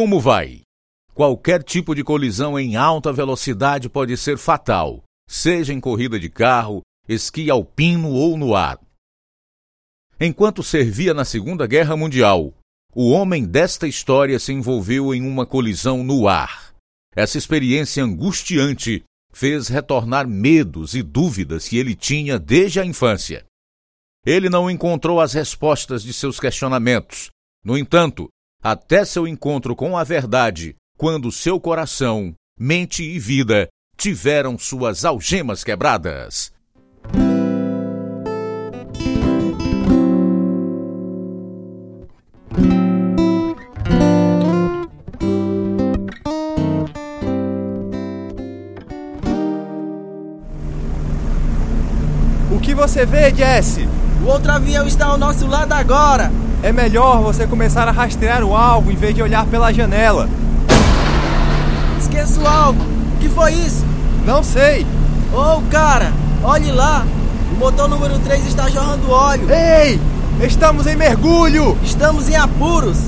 Como vai? Qualquer tipo de colisão em alta velocidade pode ser fatal, seja em corrida de carro, esqui alpino ou no ar. Enquanto servia na Segunda Guerra Mundial, o homem desta história se envolveu em uma colisão no ar. Essa experiência angustiante fez retornar medos e dúvidas que ele tinha desde a infância. Ele não encontrou as respostas de seus questionamentos. No entanto, até seu encontro com a verdade, quando seu coração, mente e vida tiveram suas algemas quebradas. O que você vê, Jesse? O outro avião está ao nosso lado agora. É melhor você começar a rastrear o alvo em vez de olhar pela janela. Esqueça o alvo. O que foi isso? Não sei. Oh, cara, olhe lá. O motor número 3 está jorrando óleo. Ei! Estamos em mergulho! Estamos em apuros.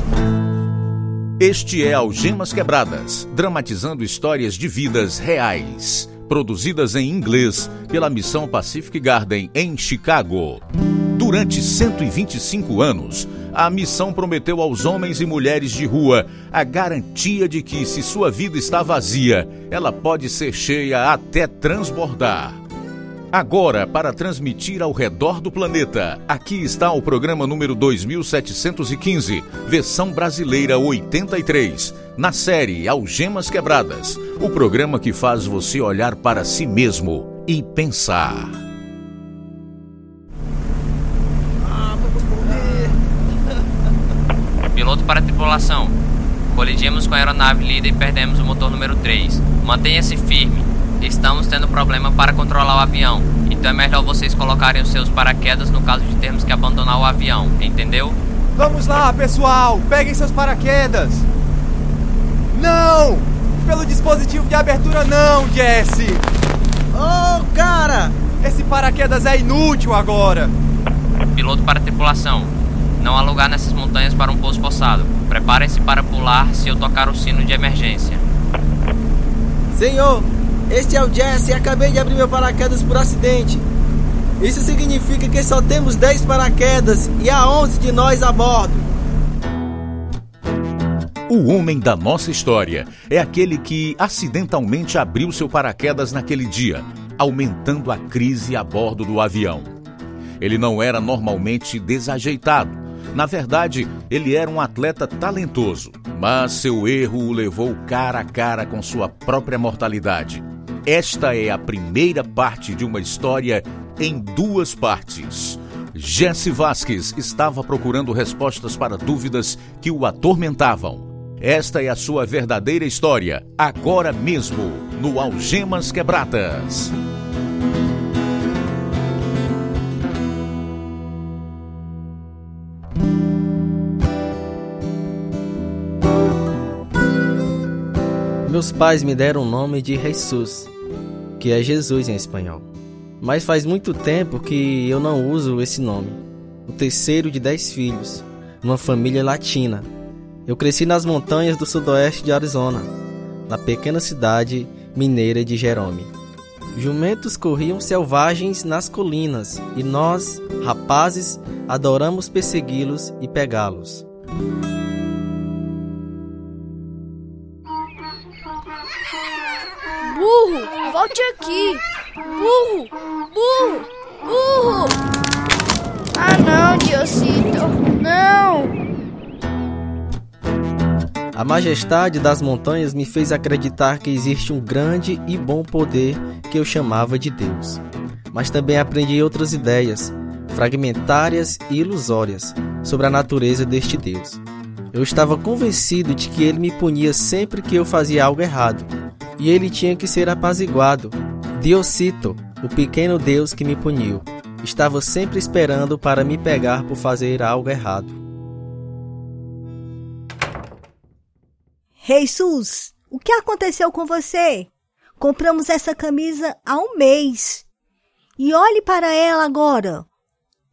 Este é Algemas Quebradas, dramatizando histórias de vidas reais, produzidas em inglês pela Missão Pacific Garden em Chicago. Durante 125 anos, a missão prometeu aos homens e mulheres de rua a garantia de que, se sua vida está vazia, ela pode ser cheia até transbordar. Agora, para transmitir ao redor do planeta, aqui está o programa número 2715, versão brasileira 83, na série Algemas Quebradas, o programa que faz você olhar para si mesmo e pensar. Piloto para a tripulação. Colidimos com a aeronave líder e perdemos o motor número 3. Mantenha-se firme. Estamos tendo problema para controlar o avião. Então é melhor vocês colocarem os seus paraquedas no caso de termos que abandonar o avião, entendeu? Vamos lá, pessoal! Peguem seus paraquedas! Não! Pelo dispositivo de abertura, não, Jesse! Oh, cara! Esse paraquedas é inútil agora! Piloto para a tripulação. Não há lugar nessas montanhas para um pouso forçado. Preparem-se para pular se eu tocar o sino de emergência. Senhor, este é o Jesse e acabei de abrir meu paraquedas por acidente. Isso significa que só temos 10 paraquedas e há 11 de nós a bordo. O homem da nossa história é aquele que acidentalmente abriu seu paraquedas naquele dia, aumentando a crise a bordo do avião. Ele não era normalmente desajeitado. Na verdade, ele era um atleta talentoso, mas seu erro o levou cara a cara com sua própria mortalidade. Esta é a primeira parte de uma história em duas partes. Jesse Vasquez estava procurando respostas para dúvidas que o atormentavam. Esta é a sua verdadeira história, agora mesmo, no Algemas Quebradas. Meus pais me deram o nome de Jesus, que é Jesus em espanhol. Mas faz muito tempo que eu não uso esse nome. O terceiro de dez filhos, numa família latina. Eu cresci nas montanhas do sudoeste de Arizona, na pequena cidade mineira de Jerome. Jumentos corriam selvagens nas colinas e nós, rapazes, adoramos persegui-los e pegá-los. Volte aqui! Burro! Burro! Burro! Ah não, Diocito! Não! A majestade das montanhas me fez acreditar que existe um grande e bom poder que eu chamava de Deus. Mas também aprendi outras ideias, fragmentárias e ilusórias, sobre a natureza deste Deus. Eu estava convencido de que ele me punia sempre que eu fazia algo errado, e ele tinha que ser apaziguado. Diocito, o pequeno Deus que me puniu, estava sempre esperando para me pegar por fazer algo errado. Jesus, o que aconteceu com você? Compramos essa camisa há um mês. E olhe para ela agora,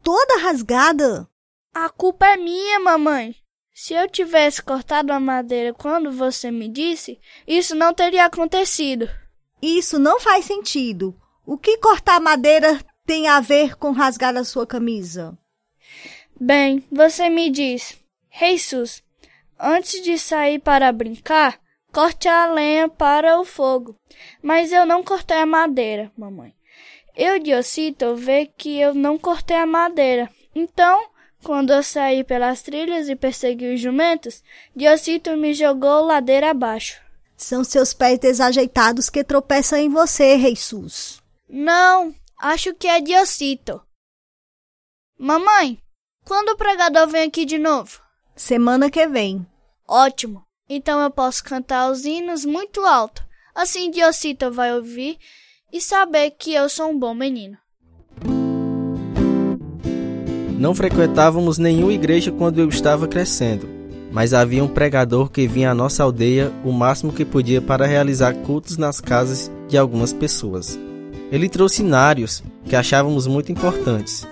toda rasgada. A culpa é minha, mamãe. Se eu tivesse cortado a madeira quando você me disse, isso não teria acontecido. Isso não faz sentido. O que cortar madeira tem a ver com rasgar a sua camisa? Bem, você me diz, Jesus, antes de sair para brincar, corte a lenha para o fogo. Mas eu não cortei a madeira, mamãe. Eu, Diocito, vê que eu não cortei a madeira. Então, quando eu saí pelas trilhas e persegui os jumentos, Diocito me jogou ladeira abaixo. São seus pés desajeitados que tropeçam em você, Jesus. Não, acho que é Diocito. Mamãe, quando o pregador vem aqui de novo? Semana que vem. Ótimo. Então eu posso cantar os hinos muito alto. Assim Diocito vai ouvir e saber que eu sou um bom menino. Não frequentávamos nenhuma igreja quando eu estava crescendo, mas havia um pregador que vinha à nossa aldeia o máximo que podia para realizar cultos nas casas de algumas pessoas. Ele trouxe nários que achávamos muito importantes.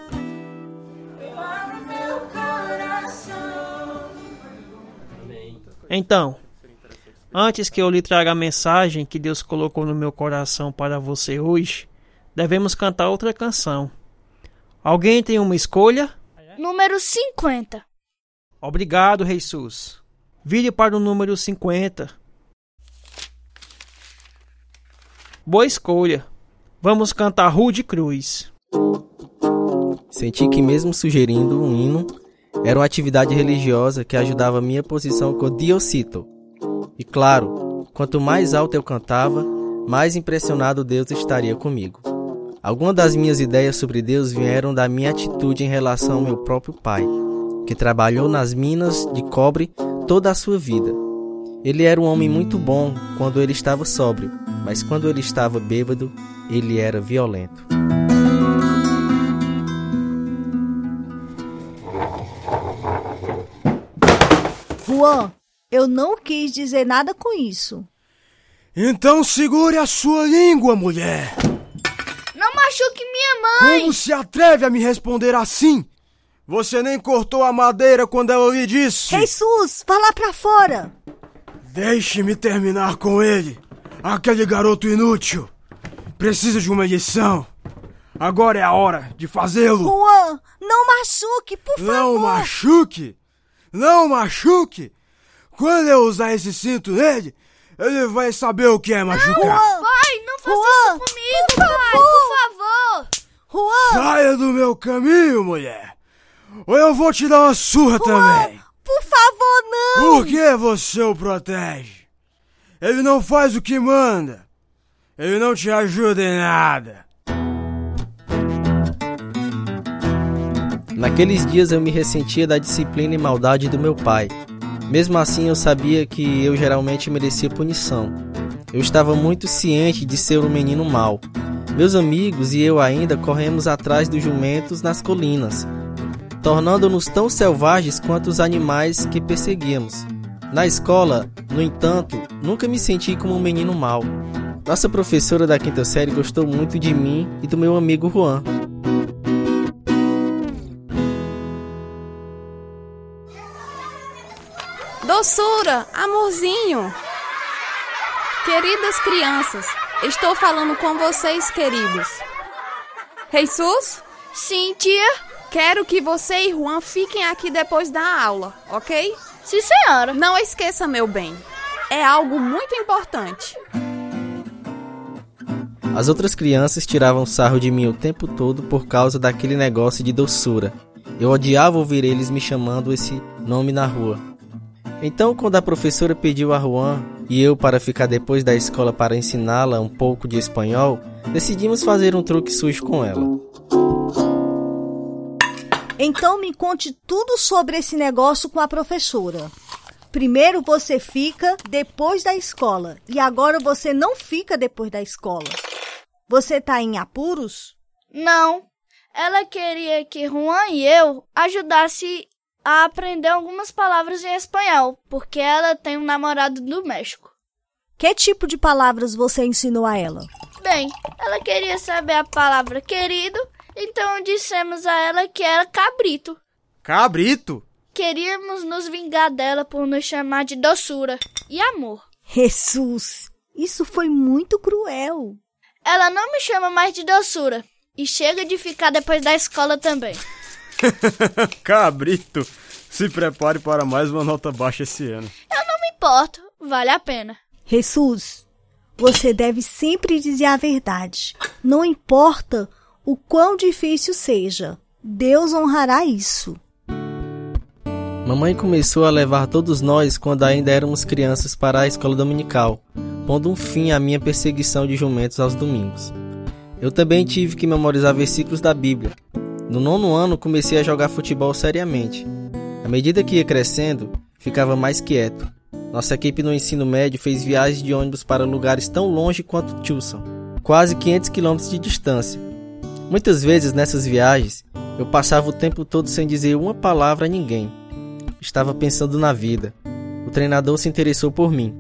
Então, antes que eu lhe traga a mensagem que Deus colocou no meu coração para você hoje, devemos cantar outra canção. Alguém tem uma escolha? Número 50. Obrigado, Jesus. Vire para o número 50. Boa escolha. Vamos cantar Rude Cruz. Senti que, mesmo sugerindo um hino, era uma atividade religiosa que ajudava a minha posição com Diocito. E claro, quanto mais alto eu cantava, mais impressionado Deus estaria comigo. Algumas das minhas ideias sobre Deus vieram da minha atitude em relação ao meu próprio pai, que trabalhou nas minas de cobre toda a sua vida. Ele era um homem muito bom quando ele estava sóbrio, mas quando ele estava bêbado, ele era violento. Juan, eu não quis dizer nada com isso. Então segure a sua língua, mulher! Machuque minha mãe! Como se atreve a me responder assim? Você nem cortou a madeira quando ela lhe disse. Jesus, vá lá pra fora! Deixe-me terminar com ele. Aquele garoto inútil. Precisa de uma lição. Agora é a hora de fazê-lo. Juan, não machuque, por não favor. Não machuque? Não machuque? Quando eu usar esse cinto nele, ele vai saber o que é machucar. Juan, pai, não faça Juan, isso comigo, por pai, favor. por favor. Juan! Saia do meu caminho, mulher. Ou eu vou te dar uma surra Juan, também. Por favor, não. Por que você o protege? Ele não faz o que manda. Ele não te ajuda em nada. Naqueles dias eu me ressentia da disciplina e maldade do meu pai. Mesmo assim, eu sabia que eu geralmente merecia punição. Eu estava muito ciente de ser um menino mau. Meus amigos e eu ainda corremos atrás dos jumentos nas colinas, tornando-nos tão selvagens quanto os animais que perseguíamos. Na escola, no entanto, nunca me senti como um menino mau. Nossa professora da quinta série gostou muito de mim e do meu amigo Juan. Doçura, amorzinho. Queridas crianças, estou falando com vocês, queridos. Jesus? Sim, tia. Quero que você e Juan fiquem aqui depois da aula, ok? Sim, senhora. Não esqueça, meu bem. É algo muito importante. As outras crianças tiravam sarro de mim o tempo todo por causa daquele negócio de doçura. Eu odiava ouvir eles me chamando esse nome na rua. Então, quando a professora pediu a Juan e eu para ficar depois da escola para ensiná-la um pouco de espanhol, decidimos fazer um truque sujo com ela. Então me conte tudo sobre esse negócio com a professora. Primeiro você fica depois da escola e agora você não fica depois da escola. Você tá em apuros? Não. Ela queria que Juan e eu ajudasse a aprender algumas palavras em espanhol, porque ela tem um namorado do México. Que tipo de palavras você ensinou a ela? Bem, ela queria saber a palavra querido, então dissemos a ela que era cabrito. Cabrito? Queríamos nos vingar dela por nos chamar de doçura e amor. Jesus, isso foi muito cruel. Ela não me chama mais de doçura. E chega de ficar depois da escola também. Cabrito, se prepare para mais uma nota baixa esse ano. Eu não me importo, vale a pena. Jesus, você deve sempre dizer a verdade. Não importa o quão difícil seja, Deus honrará isso. Mamãe começou a levar todos nós, quando ainda éramos crianças, para a escola dominical, pondo um fim à minha perseguição de jumentos aos domingos. Eu também tive que memorizar versículos da Bíblia. No nono ano comecei a jogar futebol seriamente. À medida que ia crescendo, ficava mais quieto. Nossa equipe no ensino médio fez viagens de ônibus para lugares tão longe quanto Tucson, quase 500 quilômetros de distância. Muitas vezes nessas viagens, eu passava o tempo todo sem dizer uma palavra a ninguém. Estava pensando na vida. O treinador se interessou por mim.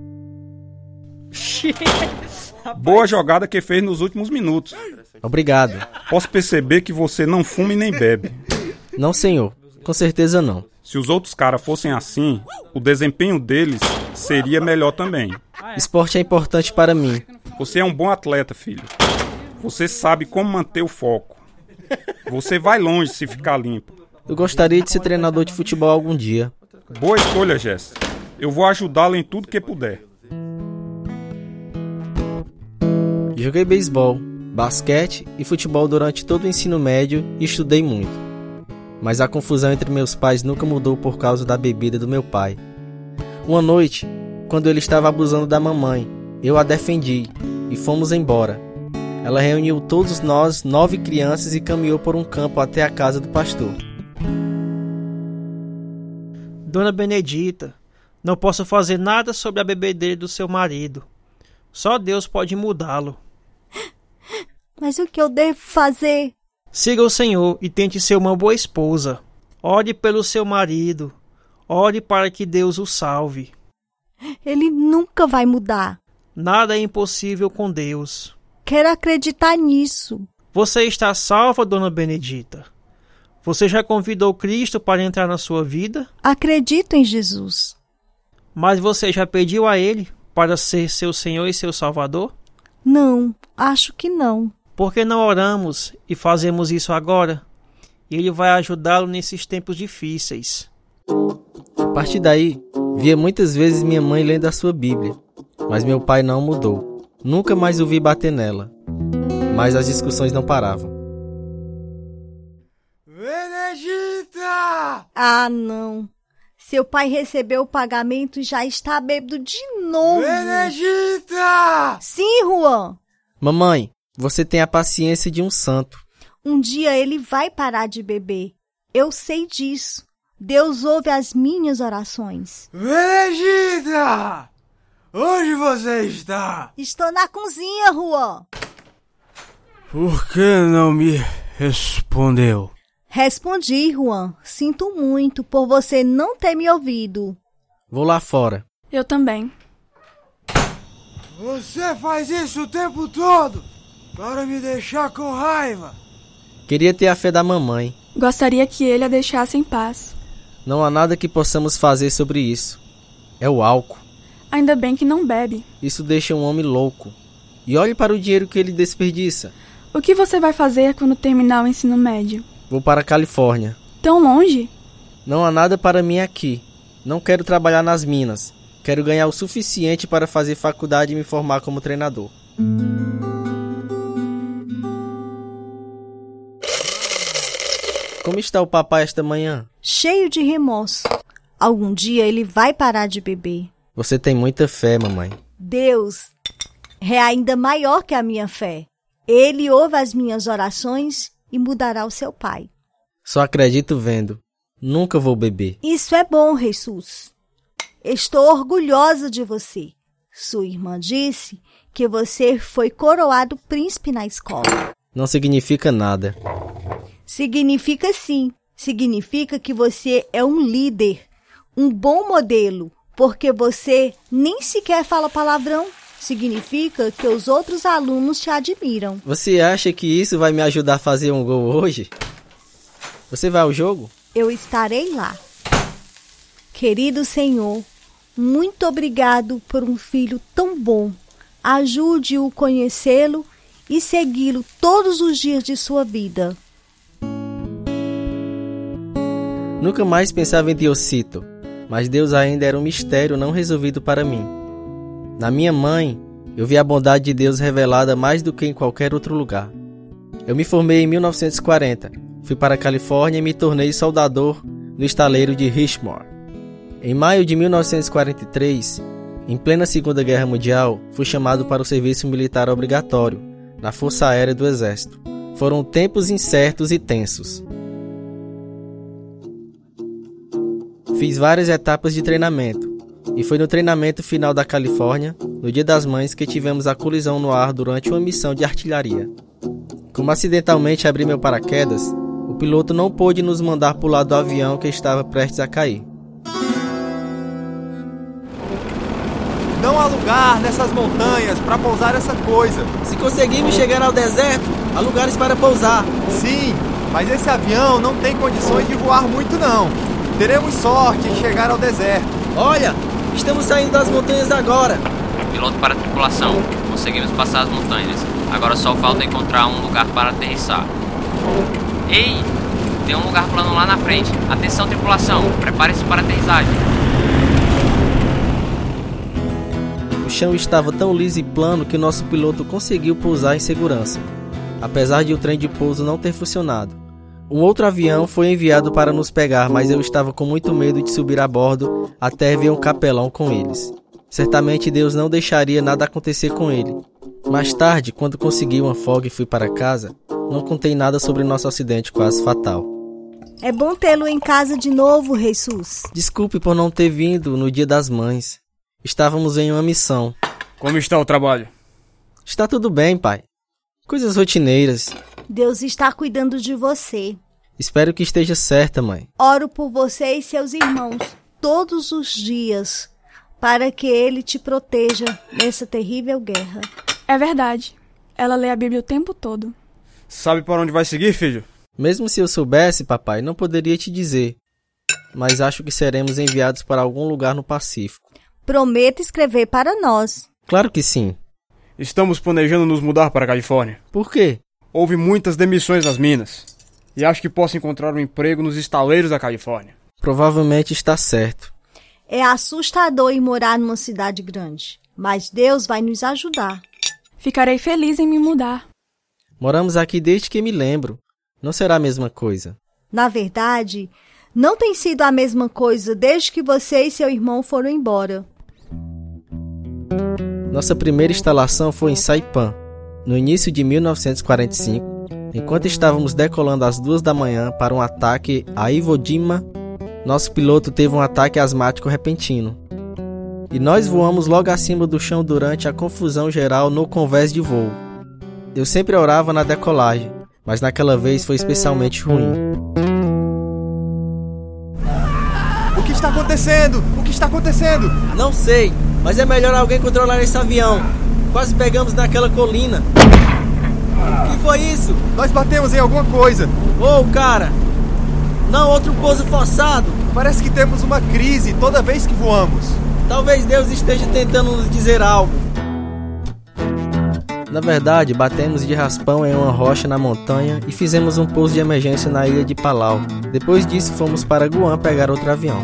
Boa jogada que fez nos últimos minutos. Obrigado. Posso perceber que você não fuma e nem bebe. Não, senhor. Com certeza não. Se os outros caras fossem assim, o desempenho deles seria melhor também. Esporte é importante para mim. Você é um bom atleta, filho. Você sabe como manter o foco. Você vai longe se ficar limpo. Eu gostaria de ser treinador de futebol algum dia. Boa escolha, Jess. Eu vou ajudá-lo em tudo que puder. Joguei beisebol, basquete e futebol durante todo o ensino médio e estudei muito. Mas a confusão entre meus pais nunca mudou por causa da bebida do meu pai. Uma noite, quando ele estava abusando da mamãe, eu a defendi e fomos embora. Ela reuniu todos nós, nove crianças, e caminhou por um campo até a casa do pastor. Dona Benedita, não posso fazer nada sobre a bebedeira do seu marido. Só Deus pode mudá-lo. Mas o que eu devo fazer? Siga o Senhor e tente ser uma boa esposa. Ore pelo seu marido. Ore para que Deus o salve. Ele nunca vai mudar. Nada é impossível com Deus. Quero acreditar nisso. Você está salva, Dona Benedita. Você já convidou Cristo para entrar na sua vida? Acredito em Jesus. Mas você já pediu a Ele para ser seu Senhor e seu Salvador? Não, acho que não. Por que não oramos e fazemos isso agora? Ele vai ajudá-lo nesses tempos difíceis. A partir daí, via muitas vezes minha mãe lendo a sua Bíblia, mas meu pai não mudou. Nunca mais o vi bater nela. Mas as discussões não paravam. Benedita! Ah, não. Seu pai recebeu o pagamento e já está bêbado de novo. Benedita! Sim, Juan. Mamãe, você tem a paciência de um santo. Um dia ele vai parar de beber. Eu sei disso. Deus ouve as minhas orações. Benedita! Onde você está? Estou na cozinha, Juan. Por que não me respondeu? Respondi, Juan. Sinto muito por você não ter me ouvido. Vou lá fora. Eu também. Você faz isso o tempo todo para me deixar com raiva. Queria ter a fé da mamãe. Gostaria que ele a deixasse em paz. Não há nada que possamos fazer sobre isso. É o álcool. Ainda bem que não bebe. Isso deixa um homem louco. E olhe para o dinheiro que ele desperdiça. O que você vai fazer quando terminar o ensino médio? Vou para a Califórnia. Tão longe? Não há nada para mim aqui. Não quero trabalhar nas minas. Quero ganhar o suficiente para fazer faculdade e me formar como treinador. Como está o papai esta manhã? Cheio de remorso. Algum dia ele vai parar de beber. Você tem muita fé, mamãe. Deus é ainda maior que a minha fé. Ele ouve as minhas orações e mudará o seu pai. Só acredito vendo. Nunca vou beber. Isso é bom, Jesus. Estou orgulhosa de você. Sua irmã disse que você foi coroado príncipe na escola. Não significa nada. Significa sim. Significa que você é um líder, um bom modelo, porque você nem sequer fala palavrão. Significa que os outros alunos te admiram. Você acha que isso vai me ajudar a fazer um gol hoje? Você vai ao jogo? Eu estarei lá. Querido Senhor, muito obrigado por um filho tão bom. Ajude-o a conhecê-lo e segui-lo todos os dias de sua vida. Nunca mais pensava em Diocito, mas Deus ainda era um mistério não resolvido para mim. Na minha mãe, eu vi a bondade de Deus revelada mais do que em qualquer outro lugar. Eu me formei em 1940, fui para a Califórnia e me tornei soldador no estaleiro de Richmond. Em maio de 1943, em plena Segunda Guerra Mundial, fui chamado para o serviço militar obrigatório na Força Aérea do Exército. Foram tempos incertos e tensos. Fiz várias etapas de treinamento, e foi no treinamento final da Califórnia, no Dia das Mães, que tivemos a colisão no ar durante uma missão de artilharia. Como acidentalmente abri meu paraquedas, o piloto não pôde nos mandar pular do avião que estava prestes a cair. Não há lugar nessas montanhas para pousar essa coisa. Se conseguirmos chegar ao deserto, há lugares para pousar. Sim, mas esse avião não tem condições de voar muito não. Teremos sorte em chegar ao deserto. Olha, estamos saindo das montanhas agora. Piloto para a tripulação. Conseguimos passar as montanhas. Agora só falta encontrar um lugar para aterrissar. Ei! Tem um lugar plano lá na frente. Atenção, tripulação. Prepare-se para a aterrissagem. O chão estava tão liso e plano que nosso piloto conseguiu pousar em segurança, apesar de o trem de pouso não ter funcionado. Um outro avião foi enviado para nos pegar, mas eu estava com muito medo de subir a bordo até ver um capelão com eles. Certamente Deus não deixaria nada acontecer com ele. Mais tarde, quando consegui uma folga e fui para casa, não contei nada sobre nosso acidente quase fatal. É bom tê-lo em casa de novo, Jesus. Desculpe por não ter vindo no dia das mães. Estávamos em uma missão. Como está o trabalho? Está tudo bem, pai. Coisas rotineiras. Deus está cuidando de você. Espero que esteja certa, mãe. Oro por você e seus irmãos todos os dias para que ele te proteja nessa terrível guerra. É verdade. Ela lê a Bíblia o tempo todo. Sabe para onde vai seguir, filho? Mesmo se eu soubesse, papai, não poderia te dizer. Mas acho que seremos enviados para algum lugar no Pacífico. Prometa escrever para nós. Claro que sim. Estamos planejando nos mudar para a Califórnia. Por quê? Houve muitas demissões nas minas. E acho que posso encontrar um emprego nos estaleiros da Califórnia. Provavelmente está certo. É assustador ir morar numa cidade grande, mas Deus vai nos ajudar. Ficarei feliz em me mudar. Moramos aqui desde que me lembro. Não será a mesma coisa. Na verdade, não tem sido a mesma coisa desde que você e seu irmão foram embora. Nossa primeira instalação foi em Saipan, no início de 1945, enquanto estávamos decolando às duas da manhã para um ataque a Iwo Jima. Nosso piloto teve um ataque asmático repentino. E nós voamos logo acima do chão durante a confusão geral no convés de voo. Eu sempre orava na decolagem, mas naquela vez foi especialmente ruim. O que está acontecendo? O que está acontecendo? Não sei, mas é melhor alguém controlar esse avião. Quase pegamos naquela colina. O que foi isso? Nós batemos em alguma coisa. Ô, oh, cara! Não, outro pouso forçado. Parece que temos uma crise toda vez que voamos. Talvez Deus esteja tentando nos dizer algo. Na verdade, batemos de raspão em uma rocha na montanha e fizemos um pouso de emergência na ilha de Palau. Depois disso, fomos para Guam pegar outro avião.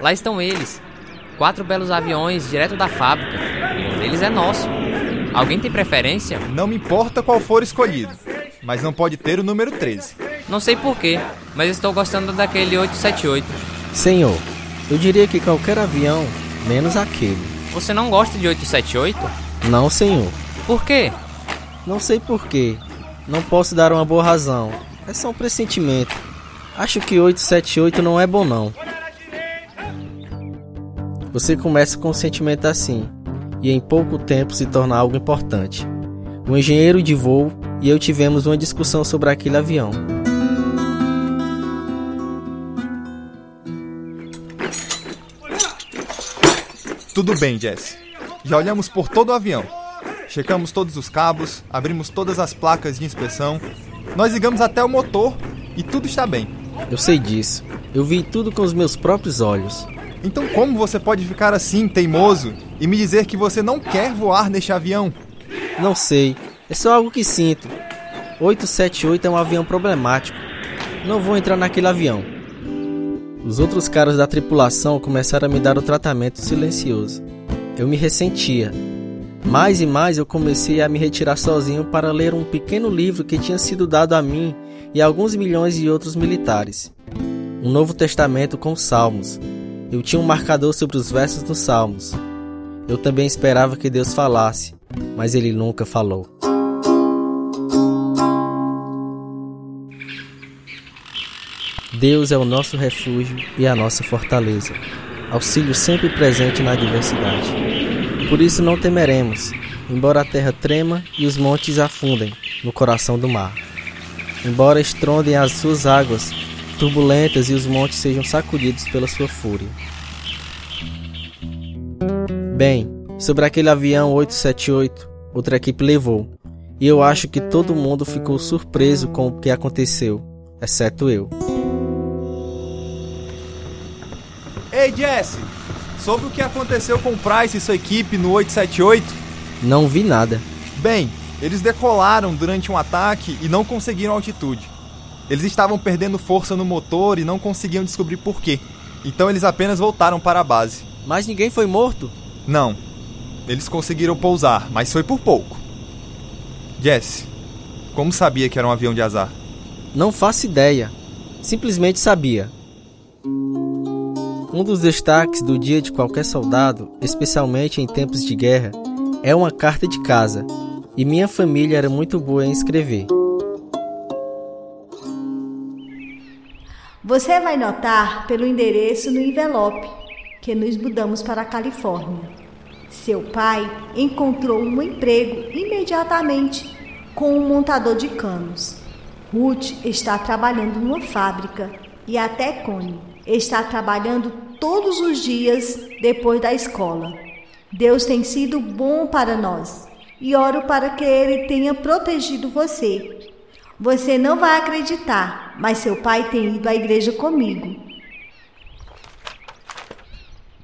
Lá estão eles. Quatro belos aviões direto da fábrica. Deles é nosso. Alguém tem preferência? Não me importa qual for escolhido, mas não pode ter o número 13. Não sei porquê, mas estou gostando daquele 878. Senhor, eu diria que qualquer avião, menos aquele. Você não gosta de 878? Não, senhor. Por quê? Não sei porquê. Não posso dar uma boa razão. É só um pressentimento. Acho que 878 não é bom não. Você começa com um sentimento assim, e em pouco tempo se torna algo importante. O engenheiro de voo e eu tivemos uma discussão sobre aquele avião. Tudo bem, Jesse. Já olhamos por todo o avião. Checamos todos os cabos, abrimos todas as placas de inspeção. Nós ligamos até o motor e tudo está bem. Eu sei disso. Eu vi tudo com os meus próprios olhos. Então como você pode ficar assim, teimoso, e me dizer que você não quer voar neste avião? Não sei. É só algo que sinto. 878 é um avião problemático. Não vou entrar naquele avião. Os outros caras da tripulação começaram a me dar o tratamento silencioso. Eu me ressentia. Mais e mais eu comecei a me retirar sozinho para ler um pequeno livro que tinha sido dado a mim e a alguns milhões de outros militares. Um Novo Testamento com Salmos. Eu tinha um marcador sobre os versos dos Salmos. Eu também esperava que Deus falasse, mas ele nunca falou. Deus é o nosso refúgio e a nossa fortaleza, auxílio sempre presente na adversidade. Por isso não temeremos, embora a terra trema e os montes afundem no coração do mar. Embora estrondem as suas águas turbulentas e os montes sejam sacudidos pela sua fúria. Bem, sobre aquele avião 878, outra equipe levou, e eu acho que todo mundo ficou surpreso com o que aconteceu, exceto eu. Ei, Jesse! Sobre o que aconteceu com o Price e sua equipe no 878? Não vi nada. Bem, eles decolaram durante um ataque e não conseguiram altitude. Eles estavam perdendo força no motor e não conseguiam descobrir por quê. Então eles apenas voltaram para a base. Mas ninguém foi morto? Não. Eles conseguiram pousar, mas foi por pouco. Jesse, como sabia que era um avião de azar? Não faço ideia. Simplesmente sabia. Um dos destaques do dia de qualquer soldado, especialmente em tempos de guerra, é uma carta de casa, e minha família era muito boa em escrever. Você vai notar pelo endereço no envelope que nos mudamos para a Califórnia. Seu pai encontrou um emprego imediatamente com um montador de canos. Ruth está trabalhando numa fábrica e até Connie está trabalhando todos os dias depois da escola. Deus tem sido bom para nós e oro para que Ele tenha protegido você. Você não vai acreditar, mas seu pai tem ido à igreja comigo.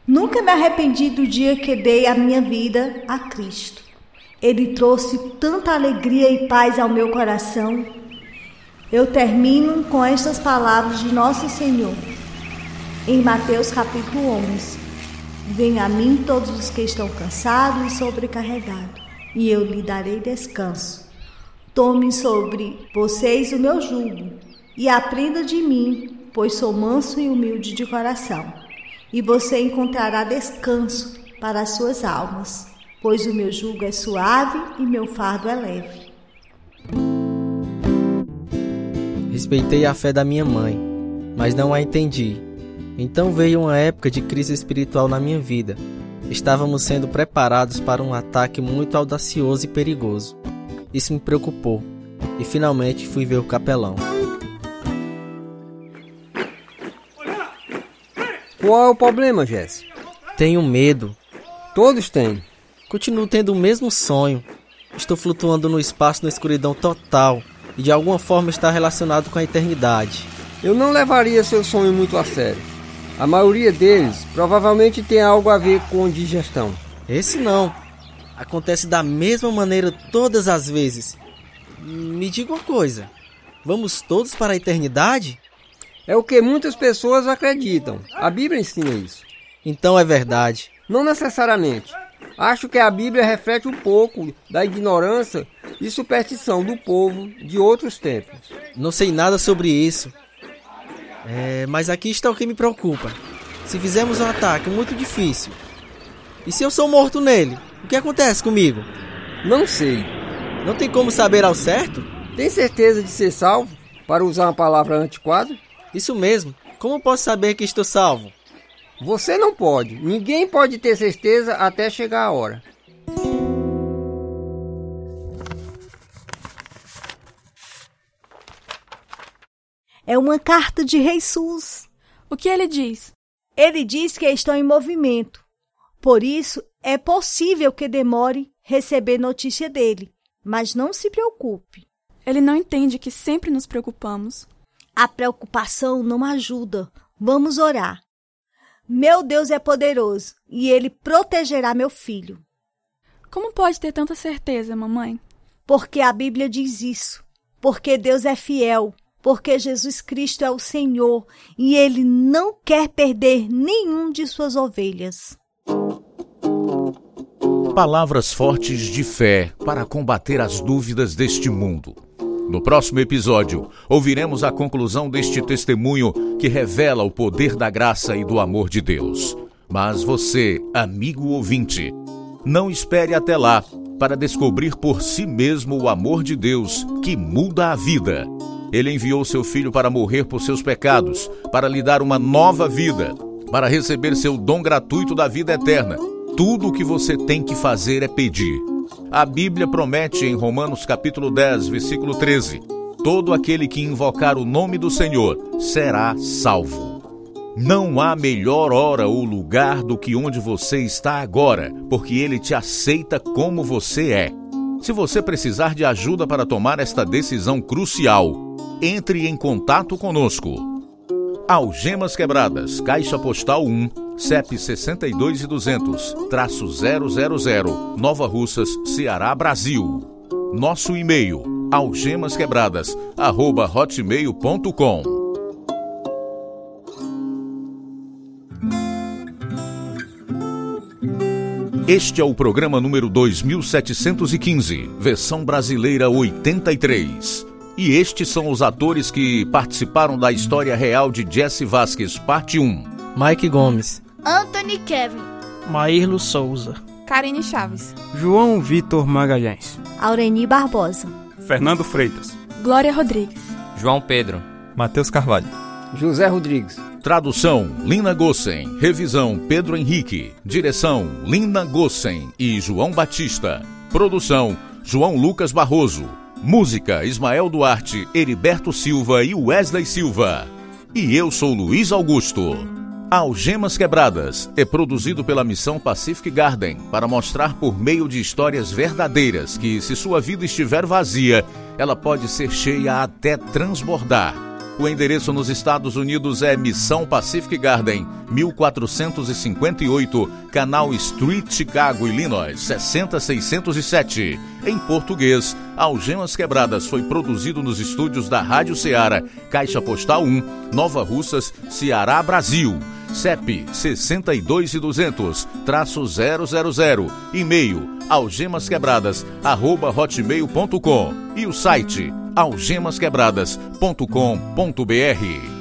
Nunca me arrependi do dia que dei a minha vida a Cristo. Ele trouxe tanta alegria e paz ao meu coração. Eu termino com estas palavras de Nosso Senhor em Mateus capítulo 11. Venha a mim todos os que estão cansados e sobrecarregados, e eu lhe darei descanso. Tome sobre vocês o meu jugo e aprenda de mim, pois sou manso e humilde de coração, e você encontrará descanso para as suas almas, pois o meu jugo é suave e meu fardo é leve. Respeitei a fé da minha mãe, mas não a entendi então veio uma época de crise espiritual na minha vida. Estávamos sendo preparados para um ataque muito audacioso e perigoso. Isso me preocupou e finalmente fui ver o capelão. Qual é o problema, Jesse? Tenho medo. Todos têm. Continuo tendo o mesmo sonho. Estou flutuando no espaço na escuridão total e de alguma forma está relacionado com a eternidade. Eu não levaria seu sonho muito a sério. A maioria deles provavelmente tem algo a ver com digestão. Esse não. Acontece da mesma maneira todas as vezes. Me diga uma coisa: vamos todos para a eternidade? É o que muitas pessoas acreditam. A Bíblia ensina isso. Então é verdade. Não necessariamente. Acho que a Bíblia reflete um pouco da ignorância e superstição do povo de outros tempos. Não sei nada sobre isso. É, mas aqui está o que me preocupa. Se fizermos um ataque muito difícil, e se eu sou morto nele, o que acontece comigo? Não sei. Não tem como saber ao certo? Tem certeza de ser salvo? Para usar uma palavra antiquada? Isso mesmo. Como posso saber que estou salvo? Você não pode. Ninguém pode ter certeza até chegar a hora. É uma carta de Jesus. O que ele diz? Ele diz que estão em movimento. Por isso, é possível que demore receber notícia dele. Mas não se preocupe. Ele não entende que sempre nos preocupamos. A preocupação não ajuda. Vamos orar. Meu Deus é poderoso e ele protegerá meu filho. Como pode ter tanta certeza, mamãe? Porque a Bíblia diz isso. Porque Deus é fiel. Porque Jesus Cristo é o Senhor e ele não quer perder nenhum de suas ovelhas. Palavras fortes de fé para combater as dúvidas deste mundo. No próximo episódio, ouviremos a conclusão deste testemunho que revela o poder da graça e do amor de Deus. Mas você, amigo ouvinte, não espere até lá para descobrir por si mesmo o amor de Deus que muda a vida. Ele enviou seu filho para morrer por seus pecados, para lhe dar uma nova vida, para receber seu dom gratuito da vida eterna. Tudo o que você tem que fazer é pedir. A Bíblia promete em Romanos capítulo 10, versículo 13: Todo aquele que invocar o nome do Senhor será salvo. Não há melhor hora ou lugar do que onde você está agora, porque ele te aceita como você é. Se você precisar de ajuda para tomar esta decisão crucial, entre em contato conosco. Algemas Quebradas, Caixa Postal 1, CEP 62 e 200, traço 000, Nova Russas, Ceará, Brasil. Nosso e-mail, algemasquebradas, arroba hotmail.com. Este é o programa número 2715, versão brasileira 83. E estes são os atores que participaram da história real de Jesse Vasquez, parte 1. Mike Gomes, Anthony Kevin, Maírlo Souza, Karine Chaves, João Vitor Magalhães, Aureni Barbosa, Fernando Freitas, Glória Rodrigues, João Pedro, Matheus Carvalho. José Rodrigues. Tradução: Lina Gossen. Revisão: Pedro Henrique. Direção: Lina Gossen e João Batista. Produção: João Lucas Barroso. Música: Ismael Duarte, Heriberto Silva e Wesley Silva. E eu sou Luiz Augusto. Algemas Quebradas é produzido pela Missão Pacific Garden para mostrar por meio de histórias verdadeiras que, se sua vida estiver vazia, ela pode ser cheia até transbordar. O endereço nos Estados Unidos é Missão Pacific Garden, 1458, Canal Street, Chicago, Illinois, 60607. Em português, Algemas Quebradas foi produzido nos estúdios da Rádio Ceará, Caixa Postal 1, Nova Russas, Ceará, Brasil. CEP 62 e 200, traço 000, e-mail algemasquebradas, arroba hotmail.com e o site algemasquebradas.com.br.